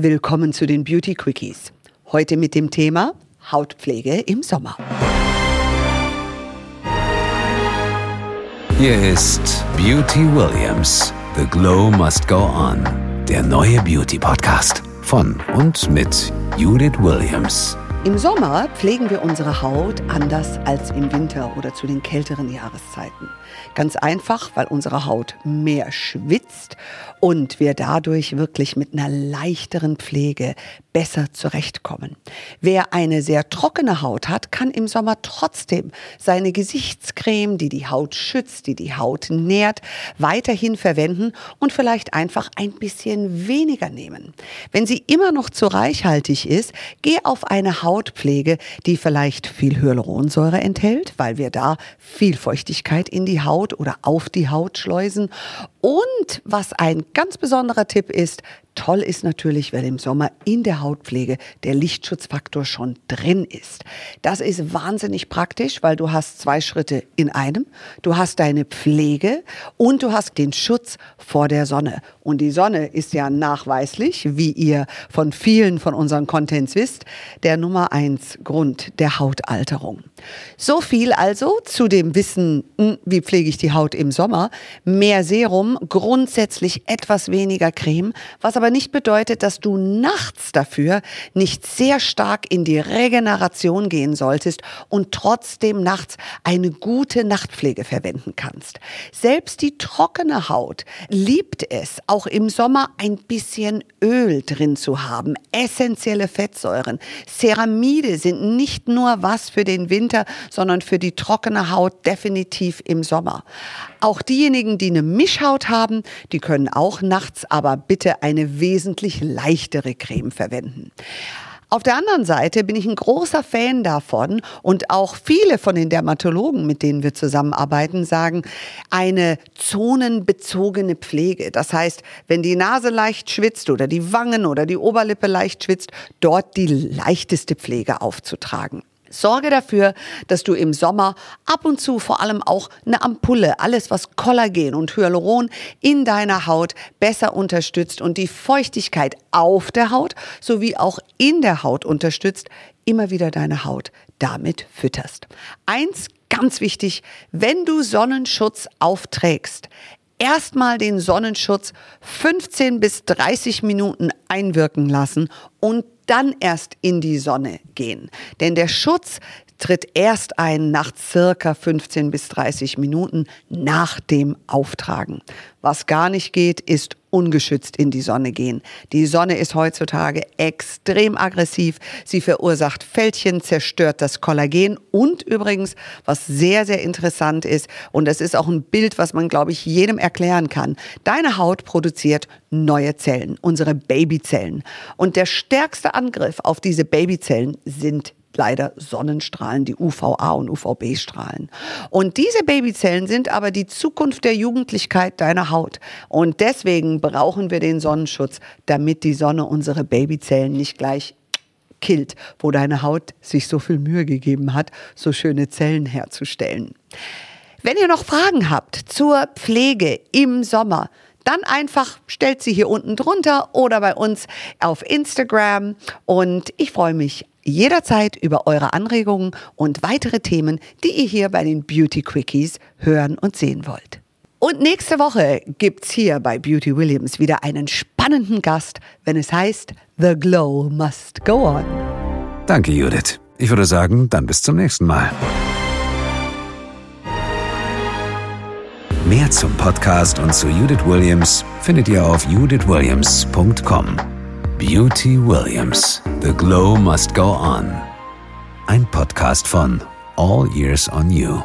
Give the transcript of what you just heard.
Willkommen zu den Beauty Quickies. Heute mit dem Thema Hautpflege im Sommer. Hier ist Beauty Williams. The Glow Must Go On. Der neue Beauty Podcast von und mit Judith Williams. Im Sommer pflegen wir unsere Haut anders als im Winter oder zu den kälteren Jahreszeiten. Ganz einfach, weil unsere Haut mehr schwitzt und wir dadurch wirklich mit einer leichteren Pflege besser zurechtkommen. Wer eine sehr trockene Haut hat, kann im Sommer trotzdem seine Gesichtscreme, die die Haut schützt, die die Haut nährt, weiterhin verwenden und vielleicht einfach ein bisschen weniger nehmen. Wenn sie immer noch zu reichhaltig ist, geh auf eine Hautpflege, die vielleicht viel Hyaluronsäure enthält, weil wir da viel Feuchtigkeit in die Haut oder auf die Haut schleusen. Und was ein ganz besonderer Tipp ist, Toll ist natürlich, wenn im Sommer in der Hautpflege der Lichtschutzfaktor schon drin ist. Das ist wahnsinnig praktisch, weil du hast zwei Schritte in einem. Du hast deine Pflege und du hast den Schutz vor der Sonne. Und die Sonne ist ja nachweislich, wie ihr von vielen von unseren Contents wisst, der Nummer eins Grund der Hautalterung. So viel also zu dem Wissen, hm, wie pflege ich die Haut im Sommer. Mehr Serum, grundsätzlich etwas weniger Creme, was aber nicht bedeutet, dass du nachts dafür nicht sehr stark in die Regeneration gehen solltest und trotzdem nachts eine gute Nachtpflege verwenden kannst. Selbst die trockene Haut liebt es, auch im Sommer ein bisschen Öl drin zu haben, essentielle Fettsäuren. Ceramide sind nicht nur was für den Winter, sondern für die trockene Haut definitiv im Sommer. Auch diejenigen, die eine Mischhaut haben, die können auch nachts aber bitte eine wesentlich leichtere Creme verwenden. Auf der anderen Seite bin ich ein großer Fan davon und auch viele von den Dermatologen, mit denen wir zusammenarbeiten, sagen, eine zonenbezogene Pflege. Das heißt, wenn die Nase leicht schwitzt oder die Wangen oder die Oberlippe leicht schwitzt, dort die leichteste Pflege aufzutragen. Sorge dafür, dass du im Sommer ab und zu vor allem auch eine Ampulle, alles was Kollagen und Hyaluron in deiner Haut besser unterstützt und die Feuchtigkeit auf der Haut sowie auch in der Haut unterstützt, immer wieder deine Haut damit fütterst. Eins ganz wichtig, wenn du Sonnenschutz aufträgst, erstmal den Sonnenschutz 15 bis 30 Minuten einwirken lassen und dann erst in die Sonne gehen. Denn der Schutz tritt erst ein nach circa 15 bis 30 Minuten nach dem Auftragen. Was gar nicht geht, ist ungeschützt in die Sonne gehen. Die Sonne ist heutzutage extrem aggressiv. Sie verursacht Fältchen, zerstört das Kollagen und übrigens, was sehr, sehr interessant ist, und das ist auch ein Bild, was man, glaube ich, jedem erklären kann. Deine Haut produziert neue Zellen, unsere Babyzellen. Und der stärkste Angriff auf diese Babyzellen sind leider Sonnenstrahlen, die UVA und UVB-Strahlen. Und diese Babyzellen sind aber die Zukunft der Jugendlichkeit deiner Haut. Und deswegen brauchen wir den Sonnenschutz, damit die Sonne unsere Babyzellen nicht gleich killt, wo deine Haut sich so viel Mühe gegeben hat, so schöne Zellen herzustellen. Wenn ihr noch Fragen habt zur Pflege im Sommer, dann einfach stellt sie hier unten drunter oder bei uns auf Instagram. Und ich freue mich jederzeit über eure Anregungen und weitere Themen, die ihr hier bei den Beauty Quickies hören und sehen wollt. Und nächste Woche gibt's hier bei Beauty Williams wieder einen spannenden Gast, wenn es heißt The Glow Must Go On. Danke, Judith. Ich würde sagen, dann bis zum nächsten Mal. Mehr zum Podcast und zu Judith Williams findet ihr auf judithwilliams.com. Beauty Williams. The Glow Must Go On. Ein Podcast von All Years on You.